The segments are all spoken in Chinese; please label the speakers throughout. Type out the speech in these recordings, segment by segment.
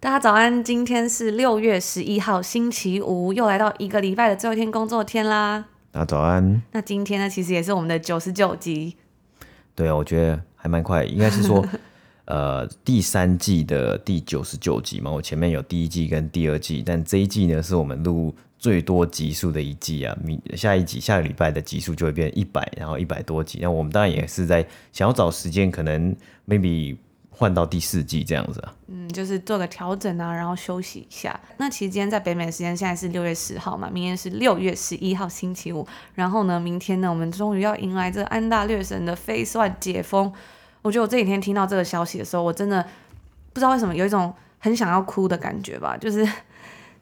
Speaker 1: 大家早安，今天是六月十一号星期五，又来到一个礼拜的最后一天工作天啦。
Speaker 2: 大家早安。
Speaker 1: 那今天呢，其实也是我们的九十九集。
Speaker 2: 对啊，我觉得还蛮快，应该是说，呃，第三季的第九十九集嘛。我前面有第一季跟第二季，但这一季呢，是我们录最多集数的一季啊。明下一集下个礼拜的集数就会变一百，然后一百多集。那我们当然也是在想要找时间，可能 maybe。换到第四季这样子啊，
Speaker 1: 嗯，就是做个调整啊，然后休息一下。那其实今天在北美的时间现在是六月十号嘛，明天是六月十一号星期五。然后呢，明天呢，我们终于要迎来这安大略省的 Phase One 解封。我觉得我这几天听到这个消息的时候，我真的不知道为什么有一种很想要哭的感觉吧，就是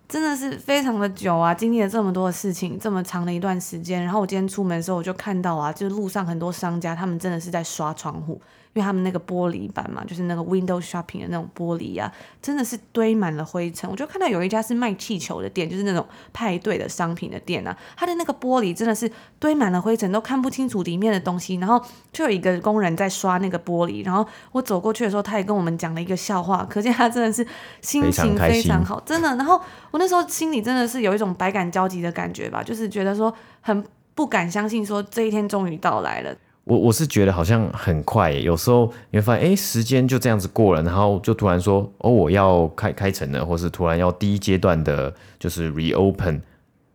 Speaker 1: 真的是非常的久啊，经历了这么多的事情，这么长的一段时间。然后我今天出门的时候，我就看到啊，就是路上很多商家，他们真的是在刷窗户。因为他们那个玻璃板嘛，就是那个 window shopping 的那种玻璃啊，真的是堆满了灰尘。我就看到有一家是卖气球的店，就是那种派对的商品的店啊，它的那个玻璃真的是堆满了灰尘，都看不清楚里面的东西。然后就有一个工人在刷那个玻璃，然后我走过去的时候，他也跟我们讲了一个笑话，可见他真的是心情非常好，真的。然后我那时候心里真的是有一种百感交集的感觉吧，就是觉得说很不敢相信，说这一天终于到来了。
Speaker 2: 我我是觉得好像很快耶，有时候你会发现，哎，时间就这样子过了，然后就突然说，哦，我要开开城了，或是突然要第一阶段的，就是 reopen，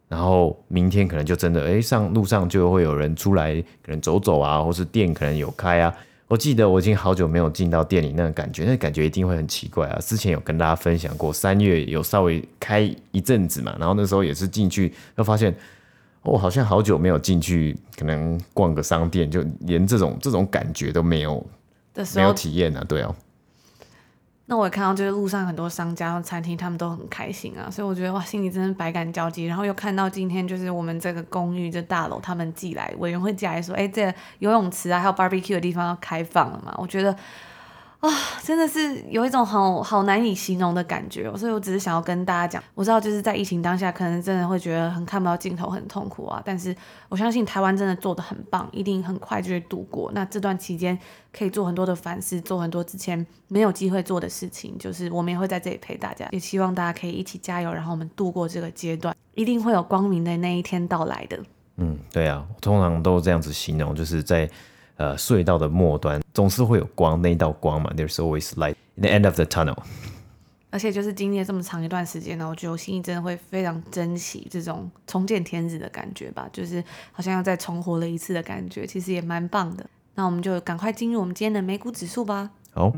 Speaker 2: 然后明天可能就真的，哎，上路上就会有人出来，可能走走啊，或是店可能有开啊。我记得我已经好久没有进到店里那个感觉，那感觉一定会很奇怪啊。之前有跟大家分享过，三月有稍微开一阵子嘛，然后那时候也是进去，又发现。我、哦、好像好久没有进去，可能逛个商店，就连这种这种感觉都没有，没有体验啊，对啊。
Speaker 1: 那我也看到，就是路上很多商家和餐厅，他们都很开心啊，所以我觉得哇，心里真的百感交集。然后又看到今天，就是我们这个公寓这大楼，他们寄来委员会寄来说，哎，这游泳池啊，还有 barbecue 的地方要开放了嘛？我觉得。啊、真的是有一种好好难以形容的感觉，所以我只是想要跟大家讲，我知道就是在疫情当下，可能真的会觉得很看不到尽头，很痛苦啊。但是我相信台湾真的做得很棒，一定很快就会度过。那这段期间可以做很多的反思，做很多之前没有机会做的事情，就是我们也会在这里陪大家，也希望大家可以一起加油，然后我们度过这个阶段，一定会有光明的那一天到来的。
Speaker 2: 嗯，对啊，通常都这样子形容，就是在。呃，隧道的末端总是会有光，那一道光嘛，There's always light in the end of the tunnel。
Speaker 1: 而且就是经历了这么长一段时间呢，我觉得我心里真的会非常珍惜这种重见天日的感觉吧，就是好像要再重活了一次的感觉，其实也蛮棒的。那我们就赶快进入我们今天的美股指数吧。
Speaker 2: 好。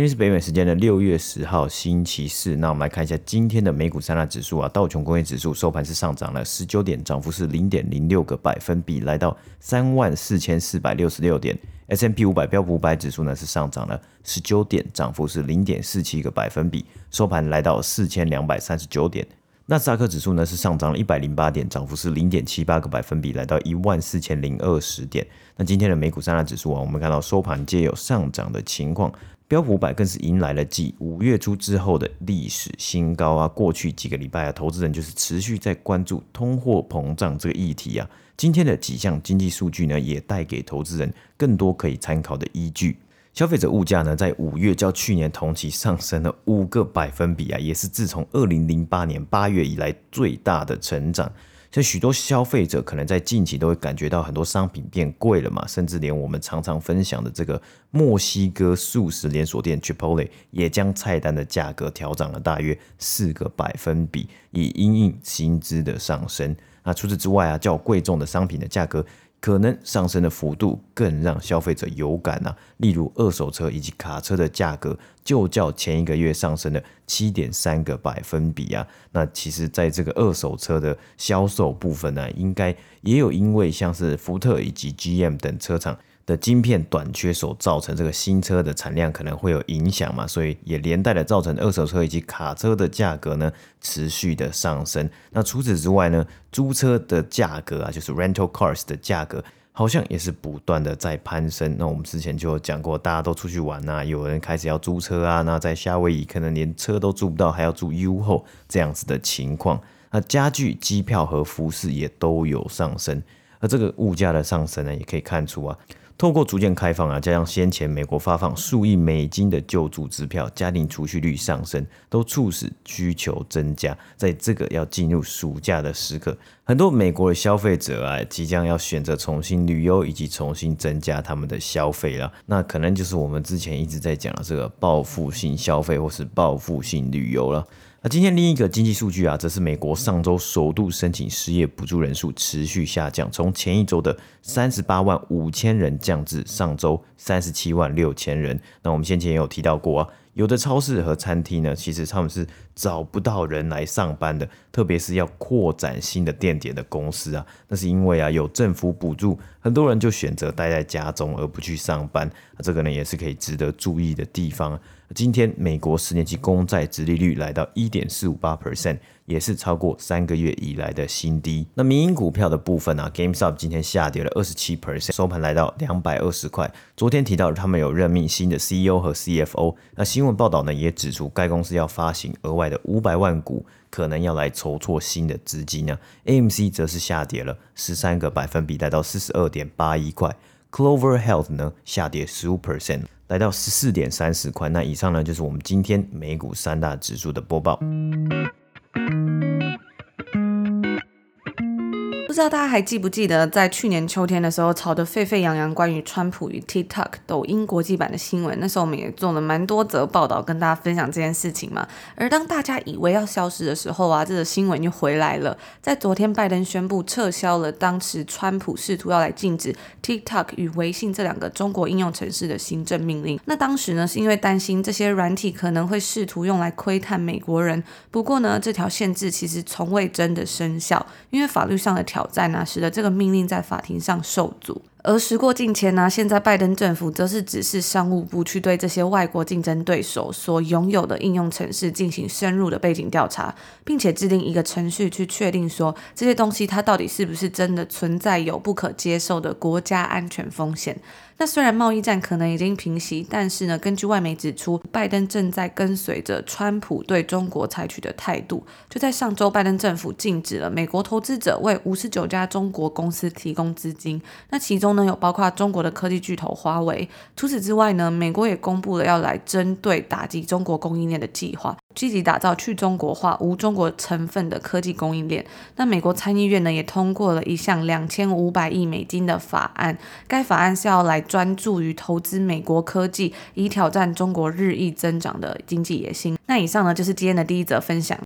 Speaker 2: 今天是北美时间的六月十号星期四，那我们来看一下今天的美股三大指数啊，道琼工业指数收盘是上涨了十九点，涨幅是零点零六个百分比，来到三万四千四百六十六点。S&P 五百标普五百指数呢是上涨了十九点，涨幅是零点四七个百分比，收盘来到四千两百三十九点。纳斯达克指数呢是上涨了一百零八点，涨幅是零点七八个百分比，来到一万四千零二十点。那今天的美股三大指数啊，我们看到收盘皆有上涨的情况。标普五百更是迎来了继五月初之后的历史新高啊！过去几个礼拜啊，投资人就是持续在关注通货膨胀这个议题啊。今天的几项经济数据呢，也带给投资人更多可以参考的依据。消费者物价呢，在五月较去年同期上升了五个百分比啊，也是自从二零零八年八月以来最大的成长。这许多消费者可能在近期都会感觉到很多商品变贵了嘛，甚至连我们常常分享的这个墨西哥素食连锁店 Chipotle 也将菜单的价格调涨了大约四个百分比，以因应薪资的上升。那除此之外啊，较贵重的商品的价格。可能上升的幅度更让消费者有感啊，例如二手车以及卡车的价格，就较前一个月上升了七点三个百分比啊。那其实，在这个二手车的销售部分呢，应该也有因为像是福特以及 GM 等车厂的晶片短缺所造成这个新车的产量可能会有影响嘛，所以也连带的造成二手车以及卡车的价格呢持续的上升。那除此之外呢，租车的价格啊，就是 rental cars 的价格。好像也是不断的在攀升。那我们之前就有讲过，大家都出去玩啊，有人开始要租车啊，那在夏威夷可能连车都租不到，还要住 U 后这样子的情况。那家具、机票和服饰也都有上升。那这个物价的上升呢，也可以看出啊。透过逐渐开放啊，加上先前美国发放数亿美金的救助支票，家庭储蓄率上升，都促使需求增加。在这个要进入暑假的时刻，很多美国的消费者啊，即将要选择重新旅游，以及重新增加他们的消费了。那可能就是我们之前一直在讲的这个报复性消费，或是报复性旅游了。那今天另一个经济数据啊，则是美国上周首度申请失业补助人数持续下降，从前一周的三十八万五千人降至上周三十七万六千人。那我们先前也有提到过啊。有的超市和餐厅呢，其实他们是找不到人来上班的，特别是要扩展新的店点的公司啊，那是因为啊有政府补助，很多人就选择待在家中而不去上班，这个呢也是可以值得注意的地方。今天美国十年期公债殖利率来到一点四五八 percent。也是超过三个月以来的新低。那民营股票的部分啊，GameStop 今天下跌了二十七 percent，收盘来到两百二十块。昨天提到他们有任命新的 CEO 和 CFO。那新闻报道呢也指出，该公司要发行额外的五百万股，可能要来筹措新的资金呢。AMC 则是下跌了十三个百分比，来到四十二点八一块。Clover Health 呢下跌十五 percent，来到十四点三十块。那以上呢就是我们今天美股三大指数的播报。
Speaker 1: 不知道大家还记不记得，在去年秋天的时候，吵得沸沸扬扬关于川普与 TikTok 抖音国际版的新闻。那时候我们也做了蛮多则报道，跟大家分享这件事情嘛。而当大家以为要消失的时候啊，这个新闻又回来了。在昨天，拜登宣布撤销了当时川普试图要来禁止 TikTok 与微信这两个中国应用城市的行政命令。那当时呢，是因为担心这些软体可能会试图用来窥探美国人。不过呢，这条限制其实从未真的生效，因为法律上的条。在那时的这个命令在法庭上受阻。而时过境迁呢，现在拜登政府则是指示商务部去对这些外国竞争对手所拥有的应用程式进行深入的背景调查，并且制定一个程序去确定说这些东西它到底是不是真的存在有不可接受的国家安全风险。那虽然贸易战可能已经平息，但是呢，根据外媒指出，拜登正在跟随着川普对中国采取的态度。就在上周，拜登政府禁止了美国投资者为五十九家中国公司提供资金，那其中呢有包括中国的科技巨头华为。除此之外呢，美国也公布了要来针对打击中国供应链的计划。积极打造去中国化、无中国成分的科技供应链。那美国参议院呢也通过了一项两千五百亿美金的法案，该法案是要来专注于投资美国科技，以挑战中国日益增长的经济野心。那以上呢就是今天的第一则分享。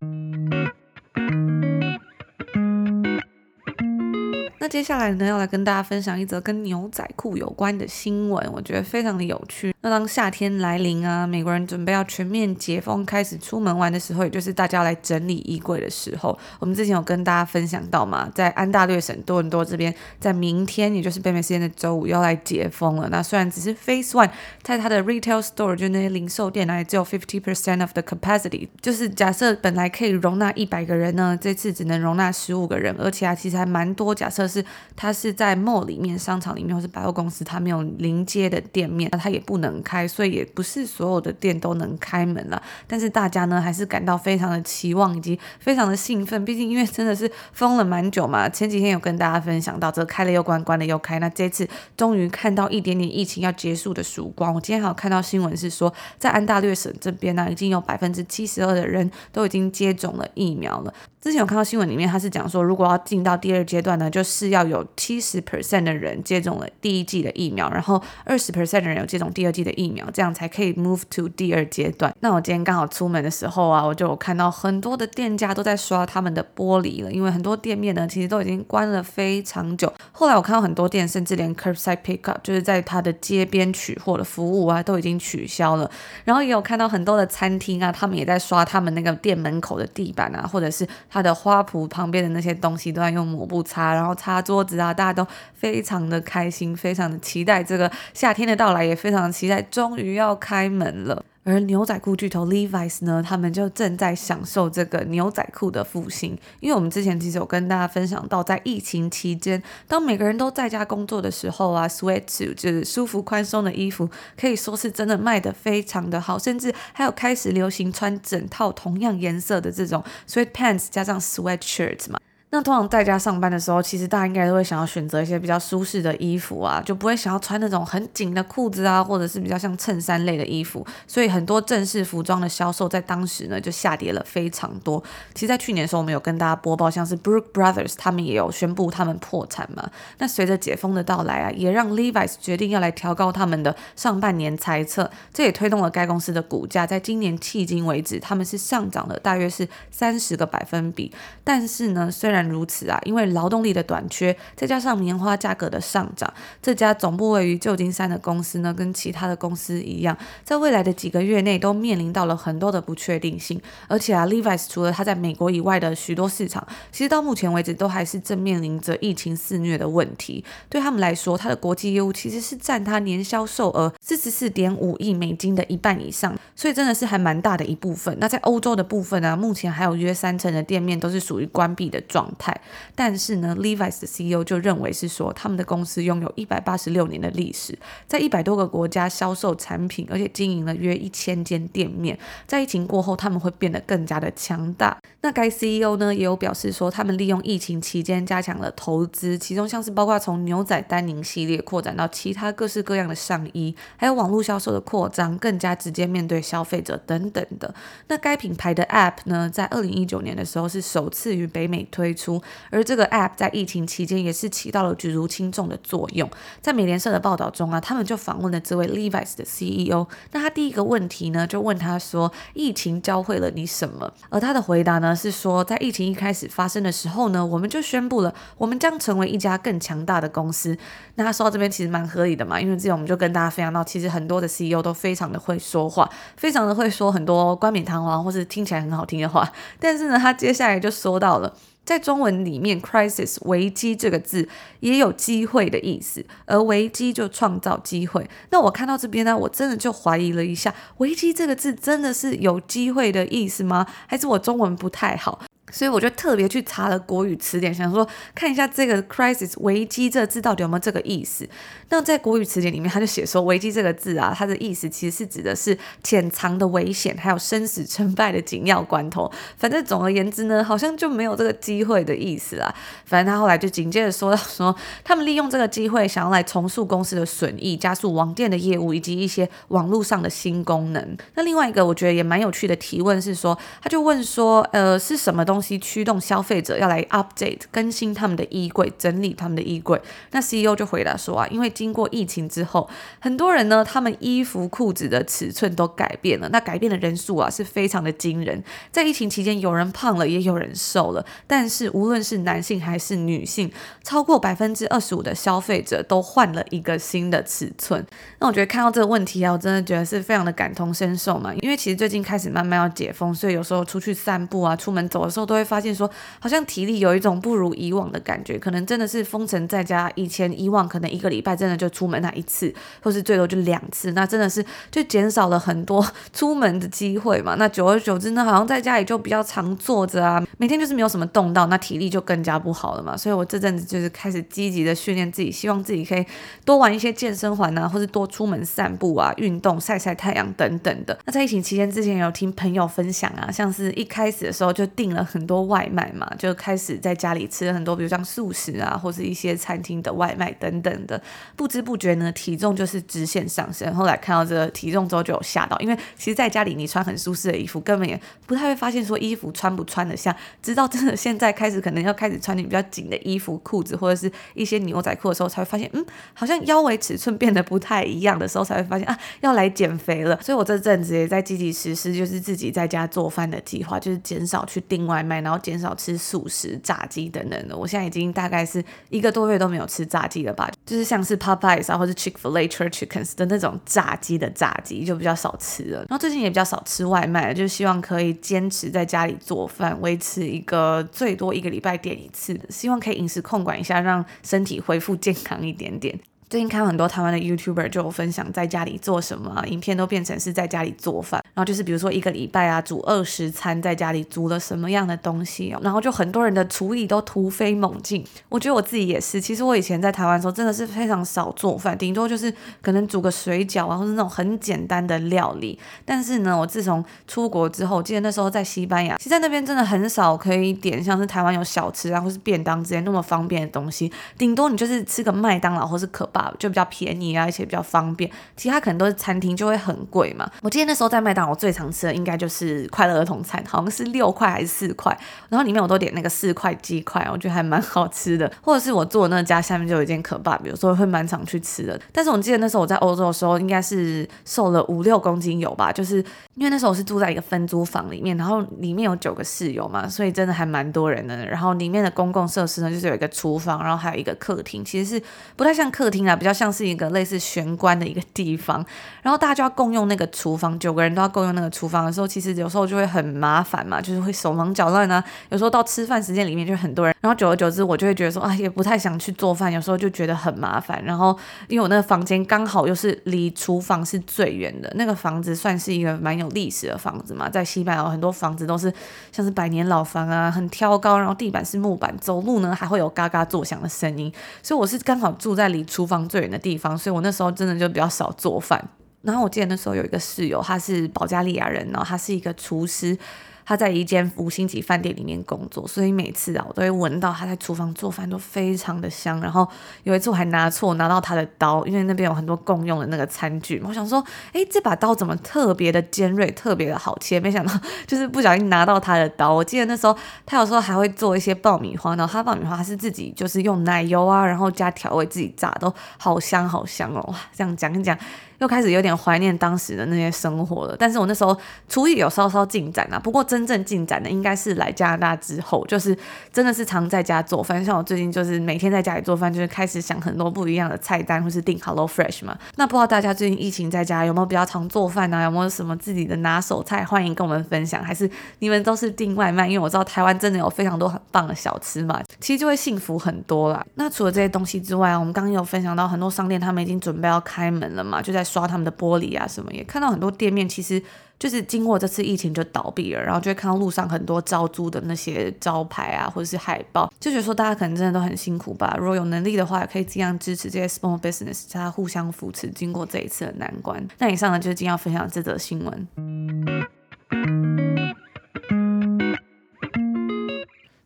Speaker 1: 那接下来呢，要来跟大家分享一则跟牛仔裤有关的新闻，我觉得非常的有趣。那当夏天来临啊，美国人准备要全面解封，开始出门玩的时候，也就是大家来整理衣柜的时候。我们之前有跟大家分享到嘛，在安大略省多伦多这边，在明天，也就是北美时间的周五，要来解封了。那虽然只是 Phase One，在它的 Retail Store，就那些零售店呢，只有 fifty percent of the capacity，就是假设本来可以容纳一百个人呢，这次只能容纳十五个人，而且啊，其实还蛮多。假设是它是在 mall 里面、商场里面或是百货公司，它没有临街的店面，那它也不能开，所以也不是所有的店都能开门了。但是大家呢，还是感到非常的期望以及非常的兴奋，毕竟因为真的是封了蛮久嘛。前几天有跟大家分享到，这开了又关，关了又开，那这次终于看到一点点疫情要结束的曙光。我今天还有看到新闻是说，在安大略省这边呢，已经有百分之七十二的人都已经接种了疫苗了。之前有看到新闻里面，他是讲说，如果要进到第二阶段呢，就是要有七十 percent 的人接种了第一剂的疫苗，然后二十 percent 的人有接种第二剂的疫苗，这样才可以 move to 第二阶段。那我今天刚好出门的时候啊，我就有看到很多的店家都在刷他们的玻璃了，因为很多店面呢其实都已经关了非常久。后来我看到很多店甚至连 curbside pickup 就是在它的街边取货的服务啊都已经取消了。然后也有看到很多的餐厅啊，他们也在刷他们那个店门口的地板啊，或者是。他的花圃旁边的那些东西都在用抹布擦，然后擦桌子啊，大家都非常的开心，非常的期待这个夏天的到来，也非常期待终于要开门了。而牛仔裤巨头 Levi's 呢，他们就正在享受这个牛仔裤的复兴。因为我们之前其实有跟大家分享到，在疫情期间，当每个人都在家工作的时候啊，sweatsuit 就是舒服宽松的衣服，可以说是真的卖得非常的好，甚至还有开始流行穿整套同样颜色的这种 sweatpants 加上 sweatshirts 嘛。那通常在家上班的时候，其实大家应该都会想要选择一些比较舒适的衣服啊，就不会想要穿那种很紧的裤子啊，或者是比较像衬衫类的衣服。所以很多正式服装的销售在当时呢就下跌了非常多。其实，在去年的时候，我们有跟大家播报，像是 Brooks Brothers 他们也有宣布他们破产嘛。那随着解封的到来啊，也让 Levi's 决定要来调高他们的上半年财测，这也推动了该公司的股价，在今年迄今为止，他们是上涨了大约是三十个百分比。但是呢，虽然如此啊，因为劳动力的短缺，再加上棉花价格的上涨，这家总部位于旧金山的公司呢，跟其他的公司一样，在未来的几个月内都面临到了很多的不确定性。而且啊，Levi's 除了它在美国以外的许多市场，其实到目前为止都还是正面临着疫情肆虐的问题。对他们来说，它的国际业务其实是占它年销售额四十四点五亿美金的一半以上，所以真的是还蛮大的一部分。那在欧洲的部分呢，目前还有约三成的店面都是属于关闭的状态。但是呢，Levi's 的 CEO 就认为是说，他们的公司拥有一百八十六年的历史，在一百多个国家销售产品，而且经营了约一千间店面。在疫情过后，他们会变得更加的强大。那该 CEO 呢也有表示说，他们利用疫情期间加强了投资，其中像是包括从牛仔丹宁系列扩展到其他各式各样的上衣，还有网络销售的扩张，更加直接面对消费者等等的。那该品牌的 App 呢，在二零一九年的时候是首次于北美推出。而这个 App 在疫情期间也是起到了举足轻重的作用。在美联社的报道中啊，他们就访问了这位 Levi's 的 CEO。那他第一个问题呢，就问他说：“疫情教会了你什么？”而他的回答呢是说，在疫情一开始发生的时候呢，我们就宣布了，我们将成为一家更强大的公司。那他说到这边其实蛮合理的嘛，因为之前我们就跟大家分享到，其实很多的 CEO 都非常的会说话，非常的会说很多冠冕堂皇或是听起来很好听的话。但是呢，他接下来就说到了。在中文里面，crisis 危机这个字也有机会的意思，而危机就创造机会。那我看到这边呢，我真的就怀疑了一下，危机这个字真的是有机会的意思吗？还是我中文不太好？所以我就特别去查了国语词典，想说看一下这个 crisis 危机这个字到底有没有这个意思。那在国语词典里面，他就写说危机这个字啊，它的意思其实是指的是潜藏的危险，还有生死成败的紧要关头。反正总而言之呢，好像就没有这个机会的意思啦。反正他后来就紧接着说到说，他们利用这个机会想要来重塑公司的损益，加速网店的业务以及一些网络上的新功能。那另外一个我觉得也蛮有趣的提问是说，他就问说，呃，是什么东西？驱动消费者要来 update 更新他们的衣柜，整理他们的衣柜。那 CEO 就回答说啊，因为经过疫情之后，很多人呢，他们衣服裤子的尺寸都改变了。那改变的人数啊，是非常的惊人。在疫情期间，有人胖了，也有人瘦了。但是无论是男性还是女性，超过百分之二十五的消费者都换了一个新的尺寸。那我觉得看到这个问题啊，我真的觉得是非常的感同身受嘛。因为其实最近开始慢慢要解封，所以有时候出去散步啊，出门走的时候都。都会发现说，好像体力有一种不如以往的感觉，可能真的是封城在家。以前以往可能一个礼拜真的就出门那一次，或是最多就两次，那真的是就减少了很多出门的机会嘛。那久而久之呢，好像在家里就比较常坐着啊，每天就是没有什么动到，那体力就更加不好了嘛。所以我这阵子就是开始积极的训练自己，希望自己可以多玩一些健身环啊，或是多出门散步啊，运动、晒晒太阳等等的。那在疫情期间之前有听朋友分享啊，像是一开始的时候就订了很。多外卖嘛，就开始在家里吃了很多，比如像素食啊，或是一些餐厅的外卖等等的，不知不觉呢，体重就是直线上升。后来看到这个体重之后，就有吓到，因为其实在家里你穿很舒适的衣服，根本也不太会发现说衣服穿不穿得下，直到真的现在开始可能要开始穿你比较紧的衣服、裤子或者是一些牛仔裤的时候，才会发现，嗯，好像腰围尺寸变得不太一样的时候，才会发现啊，要来减肥了。所以我这阵子也在积极实施，就是自己在家做饭的计划，就是减少去订外卖，然后减少吃素食、炸鸡等等的。我现在已经大概是一个多月都没有吃炸鸡了吧？就是像是 Popeyes 啊，或是 Chick-fil-A Church Chickens 的那种炸鸡的炸鸡就比较少吃了。然后最近也比较少吃外卖，就希望可以坚持在家里做饭，维持一个最多一个礼拜点一次，希望可以饮食控管一下，让身体恢复健康一点点。最近看很多台湾的 YouTuber 就有分享在家里做什么，影片都变成是在家里做饭，然后就是比如说一个礼拜啊煮二十餐，在家里煮了什么样的东西哦，然后就很多人的厨艺都突飞猛进。我觉得我自己也是，其实我以前在台湾的时候真的是非常少做饭，顶多就是可能煮个水饺啊，或是那种很简单的料理。但是呢，我自从出国之后，我记得那时候在西班牙，其实在那边真的很少可以点像是台湾有小吃啊，或是便当之类那么方便的东西，顶多你就是吃个麦当劳或是可就比较便宜啊，而且比较方便。其他可能都是餐厅，就会很贵嘛。我记得那时候在麦当劳最常吃的应该就是快乐儿童餐，好像是六块还是四块，然后里面我都点那个四块鸡块，我觉得还蛮好吃的。或者是我住的那家下面就有一间可爸，比如说会蛮常去吃的。但是我记得那时候我在欧洲的时候，应该是瘦了五六公斤有吧，就是因为那时候我是住在一个分租房里面，然后里面有九个室友嘛，所以真的还蛮多人的。然后里面的公共设施呢，就是有一个厨房，然后还有一个客厅，其实是不太像客厅啊，比较像。像是一个类似玄关的一个地方，然后大家就要共用那个厨房，九个人都要共用那个厨房的时候，其实有时候就会很麻烦嘛，就是会手忙脚乱啊。有时候到吃饭时间里面就很多人，然后久而久之，我就会觉得说啊，也不太想去做饭，有时候就觉得很麻烦。然后因为我那个房间刚好又是离厨房是最远的，那个房子算是一个蛮有历史的房子嘛，在西班牙很多房子都是像是百年老房啊，很挑高，然后地板是木板，走路呢还会有嘎嘎作响的声音，所以我是刚好住在离厨房最远的地方，所以我那时候真的就比较少做饭。然后我记得那时候有一个室友，他是保加利亚人，然后他是一个厨师。他在一间五星级饭店里面工作，所以每次啊，我都会闻到他在厨房做饭都非常的香。然后有一次我还拿错拿到他的刀，因为那边有很多共用的那个餐具。我想说，诶，这把刀怎么特别的尖锐，特别的好切？没想到就是不小心拿到他的刀。我记得那时候他有时候还会做一些爆米花，然后他爆米花是自己就是用奶油啊，然后加调味自己炸，都好香好香哦。哇，这样讲一讲。又开始有点怀念当时的那些生活了，但是我那时候厨艺有稍稍进展啊，不过真正进展的应该是来加拿大之后，就是真的是常在家做饭，像我最近就是每天在家里做饭，就是开始想很多不一样的菜单，或是订 Hello Fresh 嘛。那不知道大家最近疫情在家有没有比较常做饭啊？有没有什么自己的拿手菜？欢迎跟我们分享，还是你们都是订外卖？因为我知道台湾真的有非常多很棒的小吃嘛，其实就会幸福很多啦。那除了这些东西之外，我们刚刚有分享到很多商店他们已经准备要开门了嘛，就在。刷他们的玻璃啊，什么也看到很多店面，其实就是经过这次疫情就倒闭了，然后就会看到路上很多招租的那些招牌啊，或者是海报，就觉得说大家可能真的都很辛苦吧。如果有能力的话，也可以尽量支持这些 small business，大家互相扶持，经过这一次的难关。那以上呢，就是今天要分享这则新闻。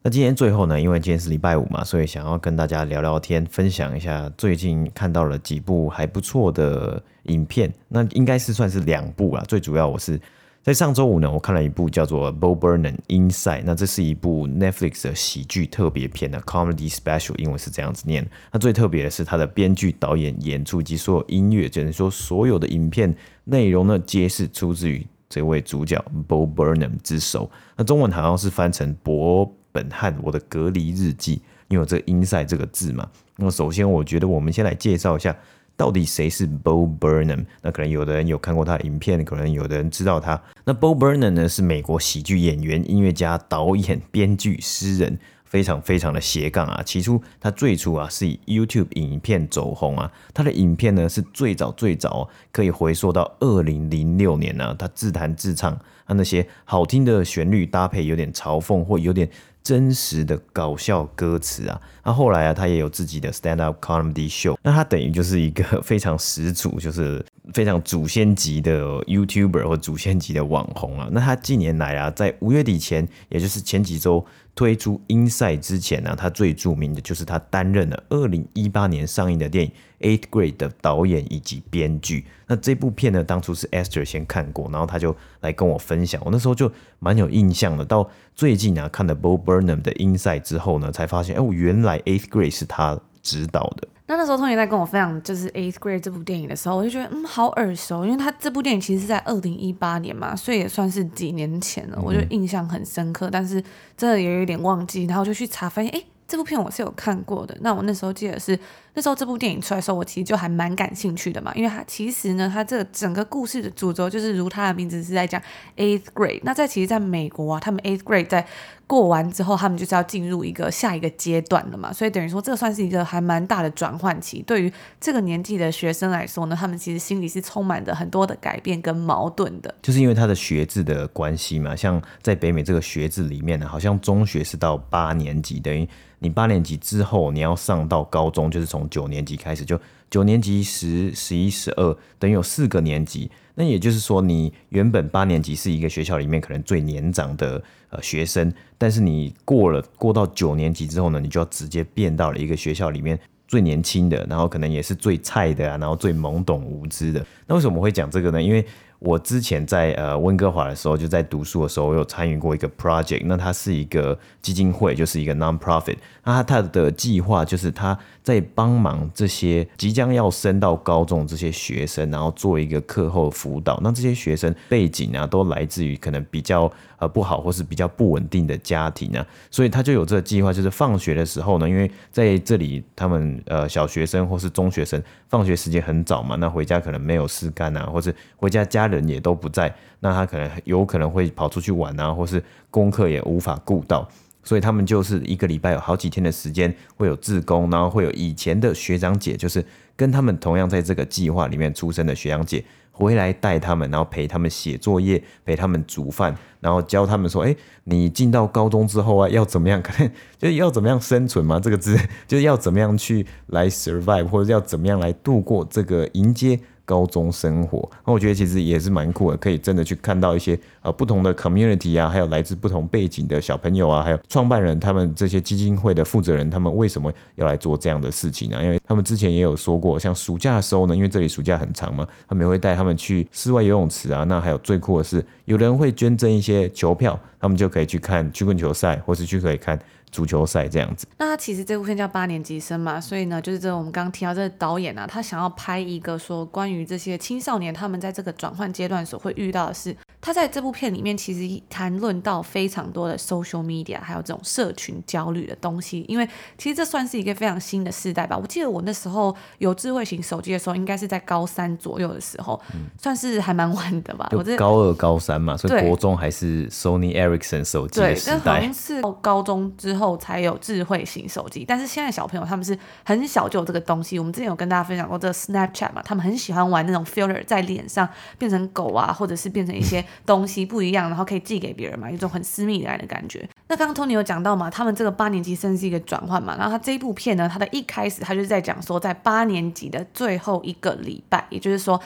Speaker 2: 那今天最后呢，因为今天是礼拜五嘛，所以想要跟大家聊聊天，分享一下最近看到了几部还不错的影片。那应该是算是两部啦。最主要我是在上周五呢，我看了一部叫做《Bo Burnham Inside》，那这是一部 Netflix 的喜剧特别片的 Comedy Special，英文是这样子念。那最特别的是它的编剧、导演、演出及所有音乐，只能说所有的影片内容呢，皆是出自于这位主角 Bo Burnham 之手。那中文好像是翻成博。本汉我的隔离日记，因为有这个 inside 这个字嘛。那么首先，我觉得我们先来介绍一下，到底谁是 Bo Burnham。那可能有的人有看过他的影片，可能有的人知道他。那 Bo Burnham 呢，是美国喜剧演员、音乐家、导演、编剧、诗人，非常非常的斜杠啊。起初他最初啊是以 YouTube 影片走红啊。他的影片呢是最早最早可以回溯到二零零六年、啊，他自弹自唱，他那些好听的旋律搭配有点嘲讽或有点。真实的搞笑歌词啊，那后来啊，他也有自己的 stand up comedy show，那他等于就是一个非常始祖，就是非常祖先级的 YouTuber 或祖先级的网红啊。那他近年来啊，在五月底前，也就是前几周。推出 Inside 之前呢，他最著名的就是他担任了二零一八年上映的电影《Eighth Grade》的导演以及编剧。那这部片呢，当初是 Esther 先看过，然后他就来跟我分享，我那时候就蛮有印象的。到最近啊，看了 Bo Burnham 的 Inside 之后呢，才发现，哦，原来《Eighth Grade》是他指导的。
Speaker 1: 那那时候，Tony 在跟我分享就是《Eighth Grade》这部电影的时候，我就觉得嗯，好耳熟，因为他这部电影其实是在二零一八年嘛，所以也算是几年前了，嗯、我就印象很深刻，但是真的也有点忘记，然后就去查，发现哎。诶这部片我是有看过的，那我那时候记得是那时候这部电影出来的时候，我其实就还蛮感兴趣的嘛，因为它其实呢，它这个整个故事的主轴就是如它的名字是在讲 eighth grade。那在其实在美国啊，他们 eighth grade 在过完之后，他们就是要进入一个下一个阶段了嘛，所以等于说这算是一个还蛮大的转换期。对于这个年纪的学生来说呢，他们其实心里是充满着很多的改变跟矛盾的，
Speaker 2: 就是因为他的学制的关系嘛，像在北美这个学制里面呢，好像中学是到八年级，等于。你八年级之后，你要上到高中，就是从九年级开始，就九年级、十、十一、十二，等于有四个年级。那也就是说，你原本八年级是一个学校里面可能最年长的呃学生，但是你过了过到九年级之后呢，你就要直接变到了一个学校里面最年轻的，然后可能也是最菜的啊，然后最懵懂无知的。那为什么会讲这个呢？因为我之前在呃温哥华的时候，就在读书的时候，我有参与过一个 project。那它是一个基金会，就是一个 non-profit。那它的计划就是它在帮忙这些即将要升到高中这些学生，然后做一个课后辅导。那这些学生背景啊，都来自于可能比较呃不好或是比较不稳定的家庭啊，所以他就有这个计划，就是放学的时候呢，因为在这里他们呃小学生或是中学生放学时间很早嘛，那回家可能没有事干啊，或是回家家。人也都不在，那他可能有可能会跑出去玩啊，或是功课也无法顾到，所以他们就是一个礼拜有好几天的时间会有自工，然后会有以前的学长姐，就是跟他们同样在这个计划里面出生的学长姐回来带他们，然后陪他们写作业，陪他们煮饭，然后教他们说：“哎，你进到高中之后啊，要怎么样？可能就要怎么样生存嘛？这个字就是要怎么样去来 survive，或者要怎么样来度过这个迎接。”高中生活，那我觉得其实也是蛮酷的，可以真的去看到一些呃不同的 community 啊，还有来自不同背景的小朋友啊，还有创办人他们这些基金会的负责人，他们为什么要来做这样的事情呢？因为他们之前也有说过，像暑假的时候呢，因为这里暑假很长嘛，他们也会带他们去室外游泳池啊。那还有最酷的是，有人会捐赠一些球票，他们就可以去看曲棍球赛，或是去可以看。足球赛这样子，
Speaker 1: 那他其实这部片叫八年级生嘛，所以呢，就是这我们刚刚提到这个导演啊，他想要拍一个说关于这些青少年他们在这个转换阶段所会遇到的事。他在这部片里面其实谈论到非常多的 social media，还有这种社群焦虑的东西，因为其实这算是一个非常新的世代吧。我记得我那时候有智慧型手机的时候，应该是在高三左右的时候，嗯、算是还蛮晚的吧。我这
Speaker 2: 高二、高三嘛，所以国中还是 Sony Ericsson 手机的时代。对，但好像
Speaker 1: 是高中之后才有智慧型手机，但是现在小朋友他们是很小就有这个东西。我们之前有跟大家分享过这个 Snapchat 嘛，他们很喜欢玩那种 filter 在脸上变成狗啊，或者是变成一些。东西不一样，然后可以寄给别人嘛，有一种很私密的爱的感觉。那刚刚 Tony 有讲到嘛，他们这个八年级生是一个转换嘛，然后他这一部片呢，他的一开始他就是在讲说，在八年级的最后一个礼拜，也就是说。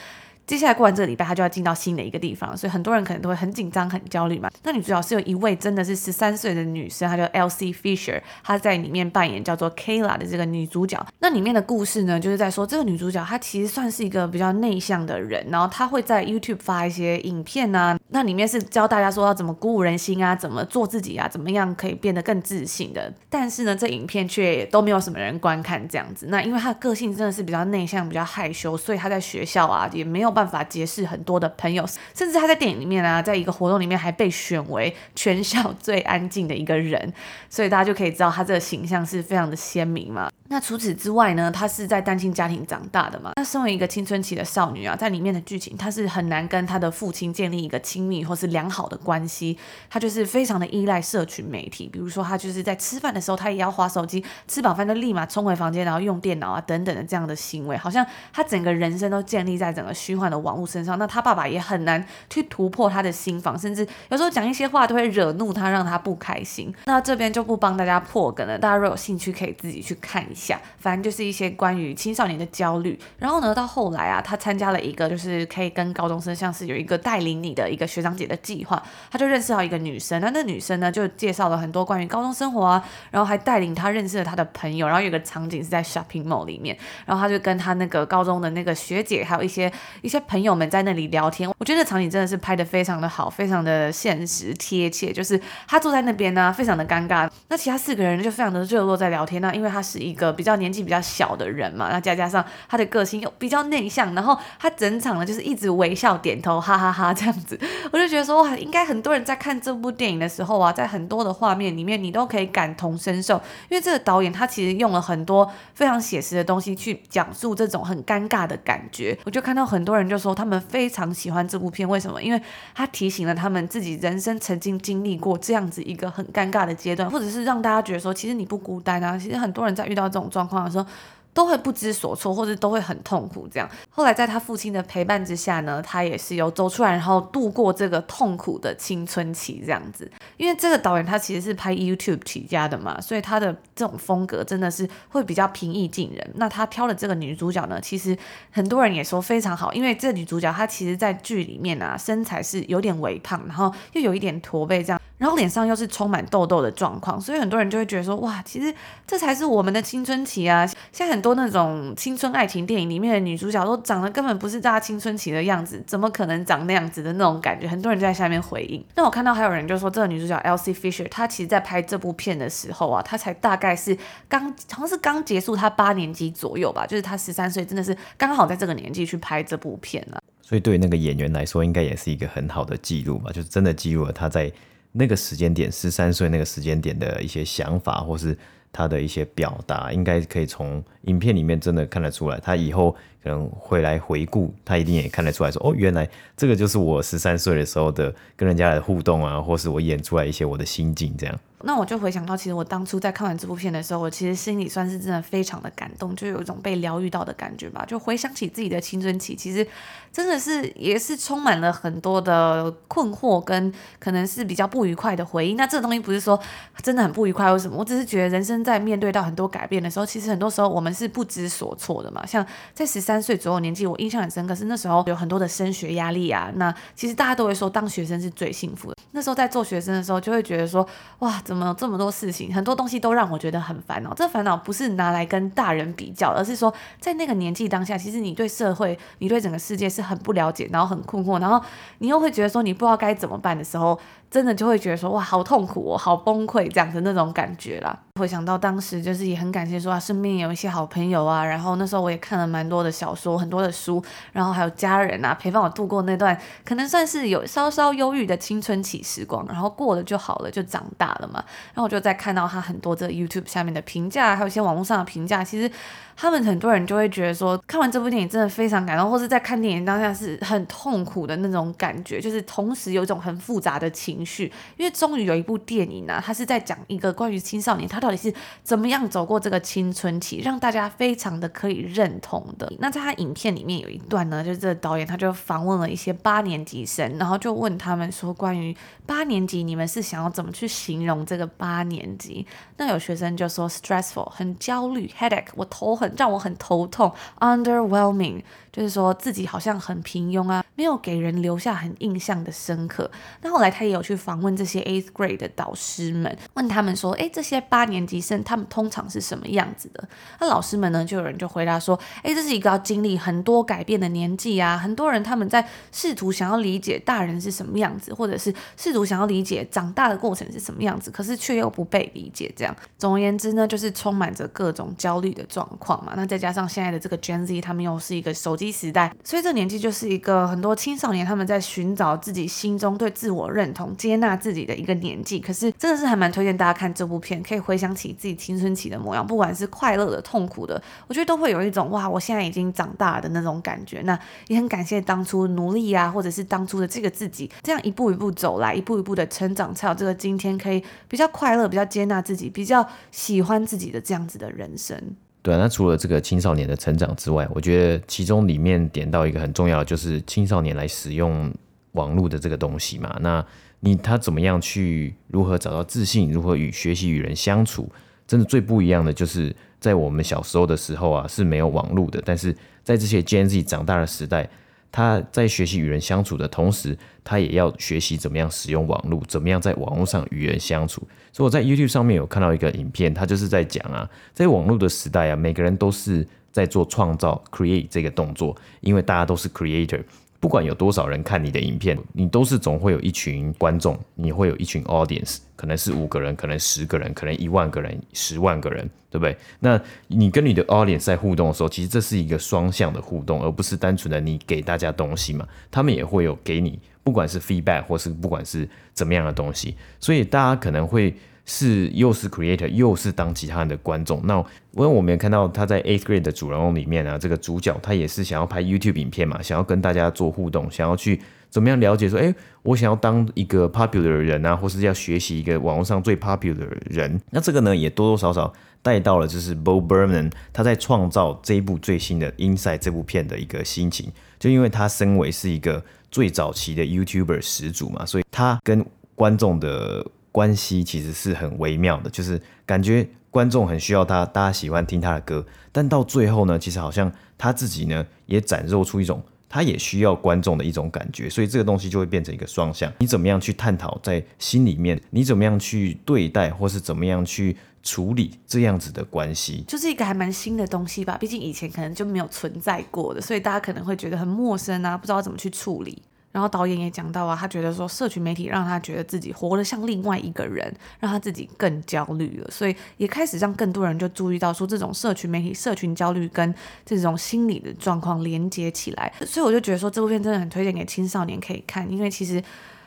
Speaker 1: 接下来过完这个礼拜，他就要进到新的一个地方，所以很多人可能都会很紧张、很焦虑嘛。那女主角是有一位真的是十三岁的女生，她叫 Elsie Fisher，她在里面扮演叫做 Kayla 的这个女主角。那里面的故事呢，就是在说这个女主角她其实算是一个比较内向的人，然后她会在 YouTube 发一些影片啊，那里面是教大家说要怎么鼓舞人心啊，怎么做自己啊，怎么样可以变得更自信的。但是呢，这影片却都没有什么人观看这样子。那因为她的个性真的是比较内向、比较害羞，所以她在学校啊也没有办办法结识很多的朋友，甚至他在电影里面啊，在一个活动里面还被选为全校最安静的一个人，所以大家就可以知道他这个形象是非常的鲜明嘛。那除此之外呢，他是在单亲家庭长大的嘛。那身为一个青春期的少女啊，在里面的剧情，她是很难跟她的父亲建立一个亲密或是良好的关系。她就是非常的依赖社群媒体，比如说她就是在吃饭的时候，她也要滑手机，吃饱饭就立马冲回房间，然后用电脑啊等等的这样的行为，好像她整个人生都建立在整个虚幻的网络身上。那他爸爸也很难去突破他的心防，甚至有时候讲一些话都会惹怒他，让他不开心。那这边就不帮大家破梗了，大家如果有兴趣可以自己去看一下。下，反正就是一些关于青少年的焦虑。然后呢，到后来啊，他参加了一个就是可以跟高中生像是有一个带领你的一个学长姐的计划，他就认识到一个女生。那那女生呢，就介绍了很多关于高中生活啊，然后还带领他认识了他的朋友。然后有个场景是在 shopping mall 里面，然后他就跟他那个高中的那个学姐，还有一些一些朋友们在那里聊天。我觉得场景真的是拍得非常的好，非常的现实贴切。就是他坐在那边呢，非常的尴尬。那其他四个人就非常的热络在聊天。那因为他是一个比较年纪比较小的人嘛，那再加上他的个性又比较内向，然后他整场呢就是一直微笑点头，哈哈哈哈这样子。我就觉得说哇，应该很多人在看这部电影的时候啊，在很多的画面里面，你都可以感同身受，因为这个导演他其实用了很多非常写实的东西去讲述这种很尴尬的感觉。我就看到很多人就说他们非常喜欢这部片，为什么？因为他提醒了他们自己人生曾经经历过这样子一个很尴尬的阶段，或者是让大家觉得说，其实你不孤单啊。其实很多人在遇到这种状况的时候，都会不知所措，或者都会很痛苦。这样，后来在他父亲的陪伴之下呢，他也是有走出来，然后度过这个痛苦的青春期。这样子，因为这个导演他其实是拍 YouTube 起家的嘛，所以他的这种风格真的是会比较平易近人。那他挑的这个女主角呢，其实很多人也说非常好，因为这女主角她其实在剧里面啊，身材是有点微胖，然后又有一点驼背这样。然后脸上又是充满痘痘的状况，所以很多人就会觉得说，哇，其实这才是我们的青春期啊！现在很多那种青春爱情电影里面的女主角都长得根本不是大家青春期的样子，怎么可能长那样子的那种感觉？很多人就在下面回应。那我看到还有人就说，这个女主角 Elsie Fisher，她其实在拍这部片的时候啊，她才大概是刚，好像是刚结束她八年级左右吧，就是她十三岁，真的是刚好在这个年纪去拍这部片啊。
Speaker 2: 所以对那个演员来说，应该也是一个很好的记录吧，就是真的记录了她在。那个时间点，十三岁那个时间点的一些想法，或是他的一些表达，应该可以从影片里面真的看得出来。他以后可能会来回顾，他一定也看得出来说，哦，原来这个就是我十三岁的时候的跟人家的互动啊，或是我演出来一些我的心境这样。
Speaker 1: 那我就回想到，其实我当初在看完这部片的时候，我其实心里算是真的非常的感动，就有一种被疗愈到的感觉吧。就回想起自己的青春期，其实真的是也是充满了很多的困惑跟可能是比较不愉快的回忆。那这个东西不是说真的很不愉快或什么，我只是觉得人生在面对到很多改变的时候，其实很多时候我们是不知所措的嘛。像在十三岁左右年纪，我印象很深刻，是那时候有很多的升学压力啊。那其实大家都会说当学生是最幸福的。那时候在做学生的时候，就会觉得说哇。怎么有这么多事情，很多东西都让我觉得很烦恼。这烦恼不是拿来跟大人比较，而是说在那个年纪当下，其实你对社会、你对整个世界是很不了解，然后很困惑，然后你又会觉得说你不知道该怎么办的时候。真的就会觉得说哇，好痛苦哦，好崩溃这样的那种感觉啦。会想到当时就是也很感谢说啊，身边有一些好朋友啊，然后那时候我也看了蛮多的小说，很多的书，然后还有家人啊陪伴我度过那段可能算是有稍稍忧郁的青春期时光，然后过了就好了，就长大了嘛。然后我就在看到他很多这 YouTube 下面的评价，还有一些网络上的评价，其实。他们很多人就会觉得说，看完这部电影真的非常感动，或是在看电影当下是很痛苦的那种感觉，就是同时有一种很复杂的情绪。因为终于有一部电影呢、啊，它是在讲一个关于青少年，他到底是怎么样走过这个青春期，让大家非常的可以认同的。那在他影片里面有一段呢，就是这个导演他就访问了一些八年级生，然后就问他们说，关于八年级，你们是想要怎么去形容这个八年级？那有学生就说 stressful，很焦虑，headache，我头很。让我很头痛，underwhelming，就是说自己好像很平庸啊，没有给人留下很印象的深刻。那后来他也有去去访问这些 eighth grade 的导师们，问他们说，哎，这些八年级生他们通常是什么样子的？那老师们呢，就有人就回答说，哎，这是一个要经历很多改变的年纪啊，很多人他们在试图想要理解大人是什么样子，或者是试图想要理解长大的过程是什么样子，可是却又不被理解。这样，总而言之呢，就是充满着各种焦虑的状况。嘛，那再加上现在的这个 Gen Z，他们又是一个手机时代，所以这年纪就是一个很多青少年他们在寻找自己心中对自我认同、接纳自己的一个年纪。可是真的是还蛮推荐大家看这部片，可以回想起自己青春期的模样，不管是快乐的、痛苦的，我觉得都会有一种哇，我现在已经长大的那种感觉。那也很感谢当初努力啊，或者是当初的这个自己，这样一步一步走来，一步一步的成长，才有这个今天可以比较快乐、比较接纳自己、比较喜欢自己的这样子的人生。
Speaker 2: 对，那除了这个青少年的成长之外，我觉得其中里面点到一个很重要的，就是青少年来使用网络的这个东西嘛。那你他怎么样去如何找到自信，如何与学习与人相处？真的最不一样的就是在我们小时候的时候啊是没有网络的，但是在这些 Gen Z 长大的时代。他在学习与人相处的同时，他也要学习怎么样使用网络，怎么样在网络上与人相处。所以我在 YouTube 上面有看到一个影片，他就是在讲啊，在网络的时代啊，每个人都是在做创造 create 这个动作，因为大家都是 creator。不管有多少人看你的影片，你都是总会有一群观众，你会有一群 audience，可能是五个人，可能十个人，可能一万个人，十万个人，对不对？那你跟你的 audience 在互动的时候，其实这是一个双向的互动，而不是单纯的你给大家东西嘛，他们也会有给你，不管是 feedback 或是不管是怎么样的东西，所以大家可能会。是又是 creator 又是当其他人的观众，那因为我们也看到他在 Eighth Grade 的主人公里面啊，这个主角他也是想要拍 YouTube 影片嘛，想要跟大家做互动，想要去怎么样了解说，哎，我想要当一个 popular 的人啊，或是要学习一个网络上最 popular 的人，那这个呢也多多少少带到了就是 Bo Burnham 他在创造这一部最新的 Inside 这部片的一个心情，就因为他身为是一个最早期的 YouTuber 始祖嘛，所以他跟观众的。关系其实是很微妙的，就是感觉观众很需要他，大家喜欢听他的歌，但到最后呢，其实好像他自己呢也展露出一种他也需要观众的一种感觉，所以这个东西就会变成一个双向。你怎么样去探讨在心里面，你怎么样去对待，或是怎么样去处理这样子的关系，
Speaker 1: 就是一个还蛮新的东西吧。毕竟以前可能就没有存在过的，所以大家可能会觉得很陌生啊，不知道怎么去处理。然后导演也讲到啊，他觉得说社群媒体让他觉得自己活得像另外一个人，让他自己更焦虑了，所以也开始让更多人就注意到说这种社群媒体、社群焦虑跟这种心理的状况连接起来，所以我就觉得说这部片真的很推荐给青少年可以看，因为其实。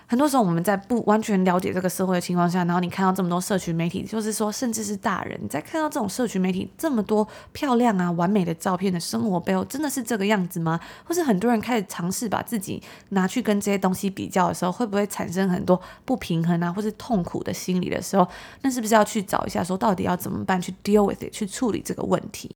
Speaker 1: 很多时候我们在不完全了解这个社会的情况下，然后你看到这么多社群媒体，就是说，甚至是大人，你在看到这种社群媒体这么多漂亮啊、完美的照片的生活背后，真的是这个样子吗？或是很多人开始尝试把自己拿去跟这些东西比较的时候，会不会产生很多不平衡啊，或是痛苦的心理的时候，那是不是要去找一下，说到底要怎么办去 deal with it，去处理这个问题？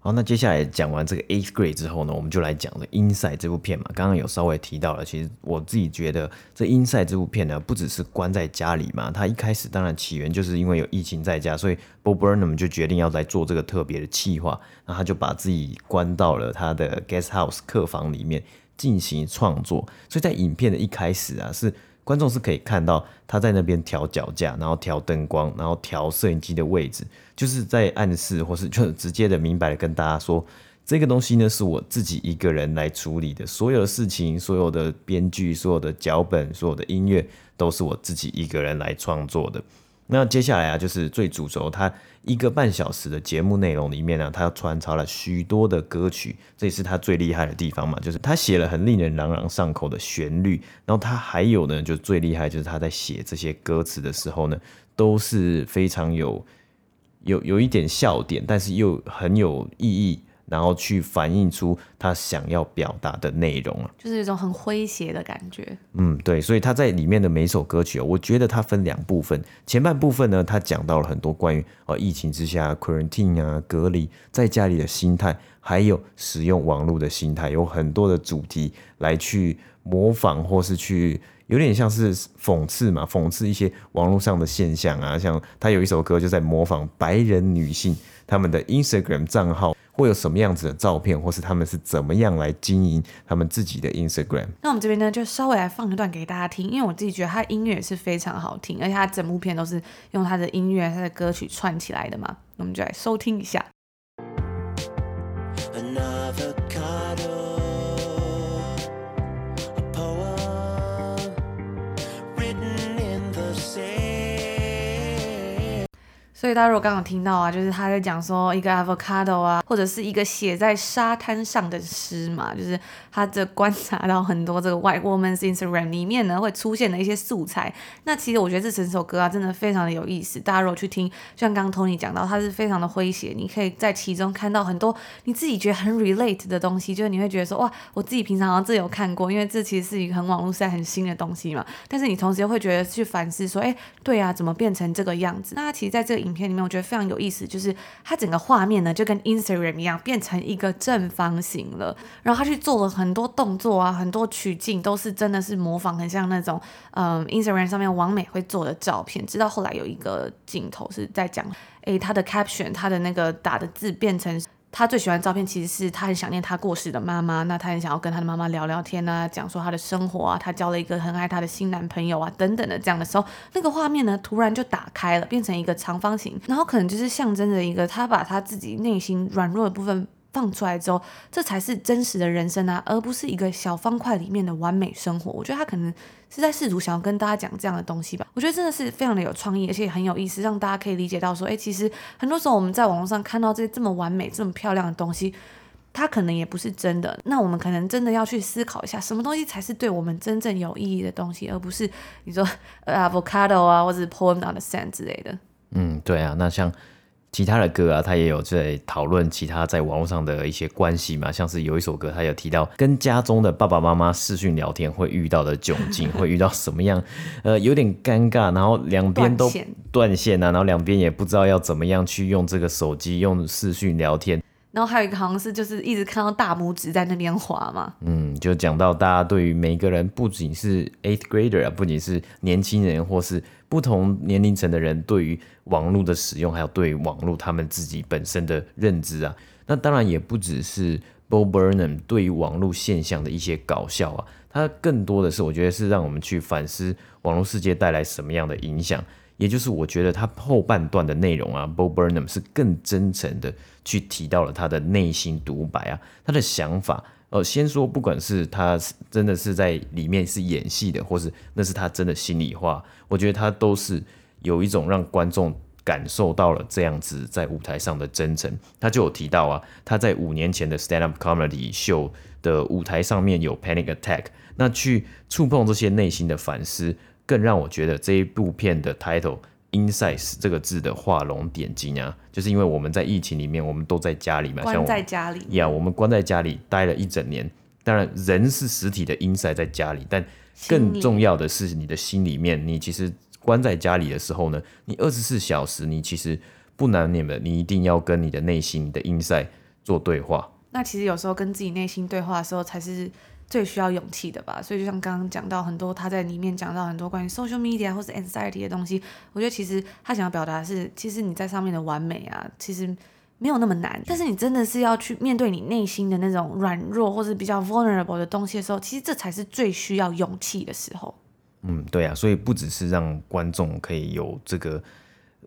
Speaker 2: 好，那接下来讲完这个 Eighth Grade 之后呢，我们就来讲了 Inside 这部片嘛。刚刚有稍微提到了，其实我自己觉得这 Inside 这部片呢，不只是关在家里嘛。它一开始当然起源就是因为有疫情在家，所以 Bob Burnham 就决定要来做这个特别的企划，然后他就把自己关到了他的 Guest House 客房里面进行创作。所以在影片的一开始啊，是。观众是可以看到他在那边调脚架，然后调灯光，然后调摄影机的位置，就是在暗示，或是就直接的明白的跟大家说，这个东西呢是我自己一个人来处理的，所有的事情，所有的编剧，所有的脚本，所有的音乐，都是我自己一个人来创作的。那接下来啊，就是最主轴，他一个半小时的节目内容里面呢，他穿插了许多的歌曲，这也是他最厉害的地方嘛，就是他写了很令人朗朗上口的旋律，然后他还有呢，就最厉害就是他在写这些歌词的时候呢，都是非常有有有一点笑点，但是又很有意义。然后去反映出他想要表达的内容啊，
Speaker 1: 就是一种很诙谐的感觉。
Speaker 2: 嗯，对，所以他在里面的每一首歌曲，我觉得他分两部分。前半部分呢，他讲到了很多关于哦疫情之下 quarantine 啊隔离在家里的心态，还有使用网络的心态，有很多的主题来去模仿或是去有点像是讽刺嘛，讽刺一些网络上的现象啊。像他有一首歌就在模仿白人女性他们的 Instagram 账号。会有什么样子的照片，或是他们是怎么样来经营他们自己的 Instagram？
Speaker 1: 那我们这边呢，就稍微来放一段给大家听，因为我自己觉得他音乐是非常好听，而且他整部片都是用他的音乐、他的歌曲串起来的嘛，那我们就来收听一下。所以大家如果刚刚听到啊，就是他在讲说一个 avocado 啊，或者是一个写在沙滩上的诗嘛，就是他这观察到很多这个 white woman's Instagram 里面呢会出现的一些素材。那其实我觉得这整首歌啊，真的非常的有意思。大家如果去听，就像刚刚 Tony 讲到，它是非常的诙谐，你可以在其中看到很多你自己觉得很 relate 的东西，就是你会觉得说哇，我自己平常好像这有看过，因为这其实是一个很网络上很新的东西嘛。但是你同时又会觉得去反思说，哎，对啊，怎么变成这个样子？那其实在这个。影片里面我觉得非常有意思，就是它整个画面呢就跟 Instagram 一样变成一个正方形了，然后他去做了很多动作啊，很多取景都是真的是模仿，很像那种嗯 Instagram 上面网美会做的照片。直到后来有一个镜头是在讲，诶，他的 caption，他的那个打的字变成。他最喜欢的照片，其实是他很想念他过世的妈妈。那他很想要跟他的妈妈聊聊天啊，讲说他的生活啊，他交了一个很爱他的新男朋友啊，等等的。这样的时候，那个画面呢，突然就打开了，变成一个长方形，然后可能就是象征着一个他把他自己内心软弱的部分放出来之后，这才是真实的人生啊，而不是一个小方块里面的完美生活。我觉得他可能是在试图想要跟大家讲这样的东西吧。我觉得真的是非常的有创意，而且很有意思，让大家可以理解到说，哎，其实很多时候我们在网络上看到这些这么完美、这么漂亮的东西，它可能也不是真的。那我们可能真的要去思考一下，什么东西才是对我们真正有意义的东西，而不是你说 avocado 啊，或者是 poem on the sand 之类的。
Speaker 2: 嗯，对啊，那像。其他的歌啊，他也有在讨论其他在网络上的一些关系嘛，像是有一首歌，他有提到跟家中的爸爸妈妈视讯聊天会遇到的窘境，会遇到什么样，呃，有点尴尬，然后两边都断线啊，然后两边也不知道要怎么样去用这个手机用视讯聊天。
Speaker 1: 然后还有一个好像是就是一直看到大拇指在那边滑嘛，
Speaker 2: 嗯，就讲到大家对于每个人，不仅是 eighth grader 啊，不仅是年轻人，或是不同年龄层的人，对于网络的使用，还有对于网络他们自己本身的认知啊，那当然也不只是 Bo Burnham 对于网络现象的一些搞笑啊，它更多的是我觉得是让我们去反思网络世界带来什么样的影响。也就是我觉得他后半段的内容啊，Bo Burnham 是更真诚的去提到了他的内心独白啊，他的想法。呃，先说不管是他真的是在里面是演戏的，或是那是他真的心里话，我觉得他都是有一种让观众感受到了这样子在舞台上的真诚。他就有提到啊，他在五年前的 Stand Up Comedy Show 的舞台上面有 Panic Attack，那去触碰这些内心的反思。更让我觉得这一部片的 title “insides” 这个字的画龙点睛啊，就是因为我们在疫情里面，我们都在家里嘛，
Speaker 1: 关在家里，
Speaker 2: 呀，yeah, 我们关在家里待了一整年。当然，人是实体的 inside 在家里，但更重要的是你的心里面，你其实关在家里的时候呢，你二十四小时，你其实不难免的，你一定要跟你的内心、你的 inside 做对话。
Speaker 1: 那其实有时候跟自己内心对话的时候，才是。最需要勇气的吧，所以就像刚刚讲到很多，他在里面讲到很多关于 social media 或是 anxiety 的东西，我觉得其实他想要表达的是，其实你在上面的完美啊，其实没有那么难，但是你真的是要去面对你内心的那种软弱或是比较 vulnerable 的东西的时候，其实这才是最需要勇气的时候。
Speaker 2: 嗯，对啊，所以不只是让观众可以有这个。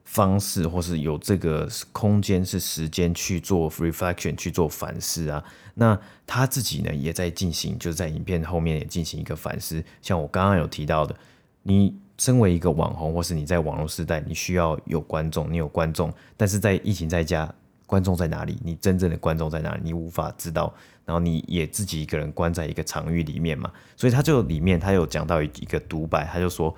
Speaker 2: 方式，或是有这个空间，是时间去做 reflection，去做反思啊。那他自己呢，也在进行，就是在影片后面也进行一个反思。像我刚刚有提到的，你身为一个网红，或是你在网络时代，你需要有观众，你有观众，但是在疫情在家，观众在哪里？你真正的观众在哪里？你无法知道。然后你也自己一个人关在一个场域里面嘛，所以他就里面他有讲到一个独白，他就说。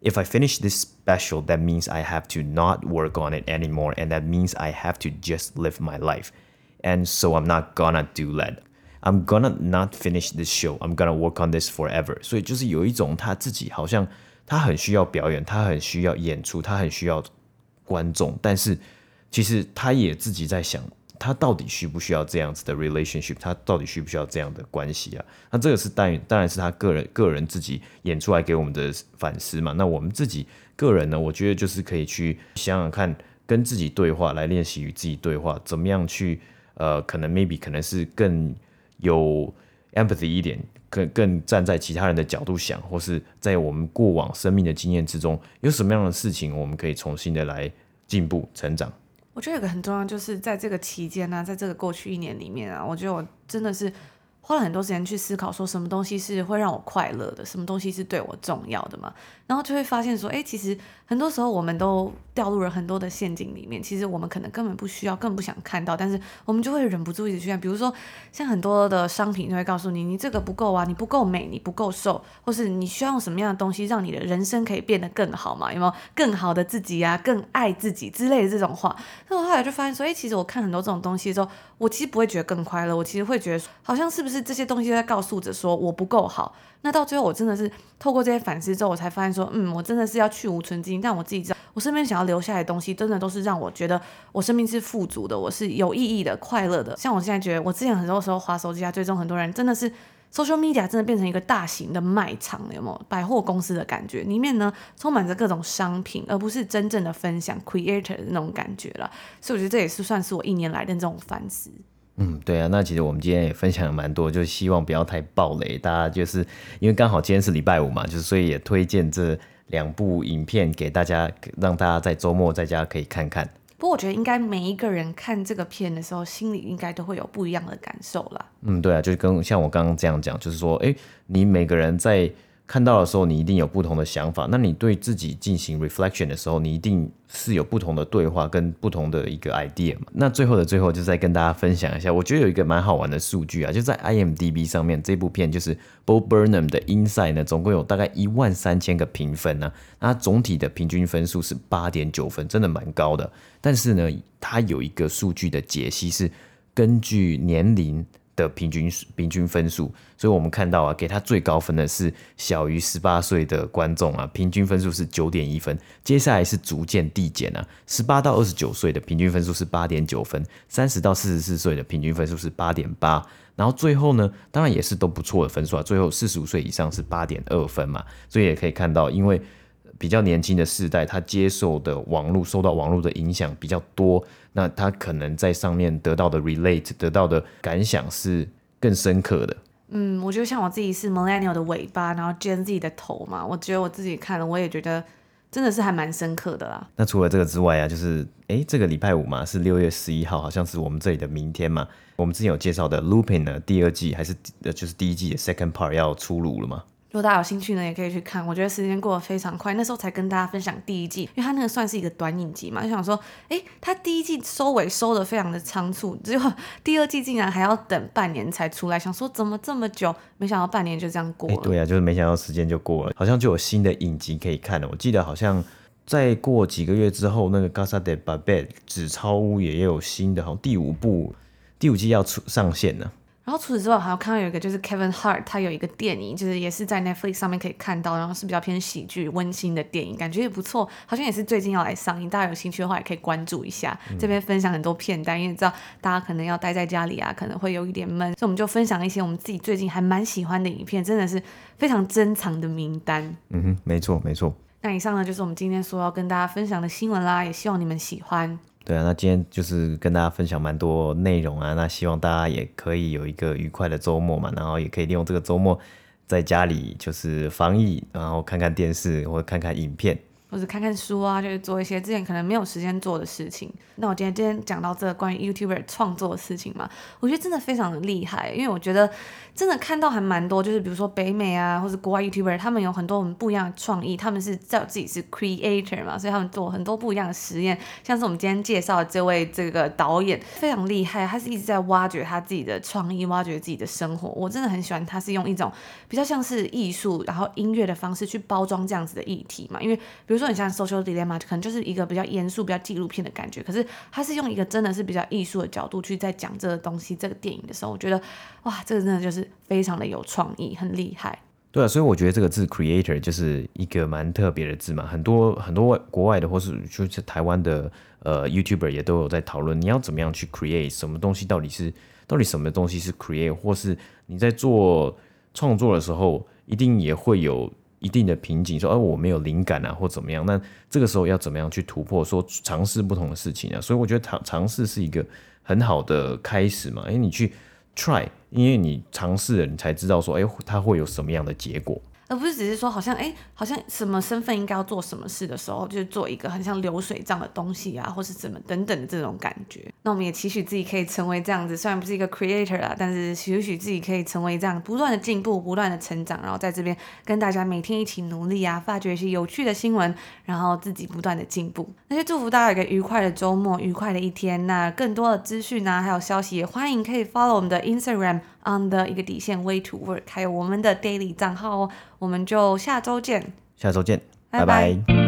Speaker 2: If I finish this special, that means I have to not work on it anymore, and that means I have to just live my life. And so I'm not gonna do that. I'm gonna not finish this show. I'm gonna work on this forever. 所以就是有一种他自己好像他很需要表演，他很需要演出，他很需要观众，但是其实他也自己在想。 他到底需不需要这样子的 relationship？他到底需不需要这样的关系啊？那这个是当然，当然是他个人个人自己演出来给我们的反思嘛。那我们自己个人呢，我觉得就是可以去想想看，跟自己对话，来练习与自己对话，怎么样去呃，可能 maybe 可能是更有 empathy 一点，更更站在其他人的角度想，或是在我们过往生命的经验之中，有什么样的事情我们可以重新的来进步成长。
Speaker 1: 我觉得有个很重要，就是在这个期间呢、在这个过去一年里面啊，我觉得我真的是。花了很多时间去思考，说什么东西是会让我快乐的，什么东西是对我重要的嘛？然后就会发现说，哎，其实很多时候我们都掉入了很多的陷阱里面。其实我们可能根本不需要，更不想看到，但是我们就会忍不住一直去看。比如说，像很多的商品就会告诉你，你这个不够啊，你不够美，你不够瘦，或是你需要用什么样的东西让你的人生可以变得更好嘛？有没有更好的自己啊，更爱自己之类的这种话？那我后来就发现说，哎，其实我看很多这种东西的时候，我其实不会觉得更快乐，我其实会觉得好像是不是？这些东西在告诉着说我不够好，那到最后我真的是透过这些反思之后，我才发现说，嗯，我真的是要去无存菁。但我自己知道，我身边想要留下来的东西，真的都是让我觉得我生命是富足的，我是有意义的、快乐的。像我现在觉得，我之前很多时候滑手机啊，追踪很多人，真的是 social media 真的变成一个大型的卖场，有没有百货公司的感觉？里面呢充满着各种商品，而不是真正的分享 creator 的那种感觉了。所以我觉得这也是算是我一年来的这种反思。
Speaker 2: 嗯，对啊，那其实我们今天也分享了蛮多，就希望不要太暴雷，大家就是因为刚好今天是礼拜五嘛，就是所以也推荐这两部影片给大家，让大家在周末在家可以看看。
Speaker 1: 不过我觉得应该每一个人看这个片的时候，心里应该都会有不一样的感受啦。
Speaker 2: 嗯，对啊，就是跟像我刚刚这样讲，就是说，哎，你每个人在。看到的时候，你一定有不同的想法。那你对自己进行 reflection 的时候，你一定是有不同的对话跟不同的一个 idea 嘛。那最后的最后，就再跟大家分享一下，我觉得有一个蛮好玩的数据啊，就在 IMDB 上面，这部片就是 Bo Burnham 的 Inside 呢，总共有大概一万三千个评分呢、啊。那它总体的平均分数是八点九分，真的蛮高的。但是呢，它有一个数据的解析是根据年龄。的平均平均分数，所以我们看到啊，给他最高分的是小于十八岁的观众啊，平均分数是九点一分。接下来是逐渐递减啊，十八到二十九岁的平均分数是八点九分，三十到四十四岁的平均分数是八点八，然后最后呢，当然也是都不错的分数啊，最后四十五岁以上是八点二分嘛，所以也可以看到，因为。比较年轻的世代，他接受的网络受到网络的影响比较多，那他可能在上面得到的 relate 得到的感想是更深刻的。
Speaker 1: 嗯，我觉得像我自己是 millennial 的尾巴，然后 Gen Z 的头嘛，我觉得我自己看了，我也觉得真的是还蛮深刻的啦。
Speaker 2: 那除了这个之外啊，就是哎，这个礼拜五嘛，是六月十一号，好像是我们这里的明天嘛。我们之前有介绍的 Lupin 呢，第二季还是呃就是第一季的 second part 要出炉了吗？
Speaker 1: 如果大家有兴趣呢，也可以去看。我觉得时间过得非常快，那时候才跟大家分享第一季，因为它那个算是一个短影集嘛，就想说，哎，它第一季收尾收得非常的仓促，结果第二季竟然还要等半年才出来，想说怎么这么久？没想到半年就这样过了。
Speaker 2: 对啊，就是没想到时间就过了，好像就有新的影集可以看了。我记得好像再过几个月之后，那个《Gasa de Babet》纸钞屋也有新的，好像第五部第五季要出上线了。
Speaker 1: 然后除此之外，还有看到有一个就是 Kevin Hart，他有一个电影，就是也是在 Netflix 上面可以看到，然后是比较偏喜剧温馨的电影，感觉也不错，好像也是最近要来上映，大家有兴趣的话也可以关注一下。嗯、这边分享很多片单，因为知道大家可能要待在家里啊，可能会有一点闷，所以我们就分享一些我们自己最近还蛮喜欢的影片，真的是非常珍藏的名单。
Speaker 2: 嗯哼，没错没错。
Speaker 1: 那以上呢就是我们今天说要跟大家分享的新闻啦，也希望你们喜欢。
Speaker 2: 对啊，那今天就是跟大家分享蛮多内容啊，那希望大家也可以有一个愉快的周末嘛，然后也可以利用这个周末在家里就是防疫，然后看看电视或者看看影片。
Speaker 1: 或者看看书啊，就是做一些之前可能没有时间做的事情。那我今天今天讲到这个关于 YouTuber 创作的事情嘛，我觉得真的非常的厉害，因为我觉得真的看到还蛮多，就是比如说北美啊，或者国外 YouTuber，他们有很多很不一样的创意，他们是叫自己是 creator 嘛，所以他们做很多不一样的实验。像是我们今天介绍的这位这个导演非常厉害，他是一直在挖掘他自己的创意，挖掘自己的生活。我真的很喜欢他是用一种比较像是艺术，然后音乐的方式去包装这样子的议题嘛，因为比如。比如说，你像 Social Dilemma，可能就是一个比较严肃、比较纪录片的感觉。可是，他是用一个真的是比较艺术的角度去在讲这个东西、这个电影的时候，我觉得，哇，这个真的就是非常的有创意，很厉害。
Speaker 2: 对啊，所以我觉得这个字 “creator” 就是一个蛮特别的字嘛。很多很多外国外的，或是就是台湾的呃 YouTuber 也都有在讨论，你要怎么样去 create 什么东西，到底是到底什么东西是 create，或是你在做创作的时候，一定也会有。一定的瓶颈，说，哎，我没有灵感啊，或怎么样？那这个时候要怎么样去突破？说尝试不同的事情啊，所以我觉得尝尝试是一个很好的开始嘛。哎，你去 try，因为你尝试了，你才知道说，哎，它会有什么样的结果。
Speaker 1: 而不是只是说好像哎，好像什么身份应该要做什么事的时候，就是做一个很像流水账的东西啊，或是怎么等等的这种感觉。那我们也期许自己可以成为这样子，虽然不是一个 creator 啦，但是期许自己可以成为这样不断的进步、不断的成长，然后在这边跟大家每天一起努力啊，发掘一些有趣的新闻，然后自己不断的进步。那就祝福大家有一个愉快的周末、愉快的一天。那更多的资讯啊，还有消息，也欢迎可以 follow 我们的 Instagram on 的一个底线 Way to Work，还有我们的 Daily 账号哦。我们就下周见，
Speaker 2: 下周见，拜拜。拜拜。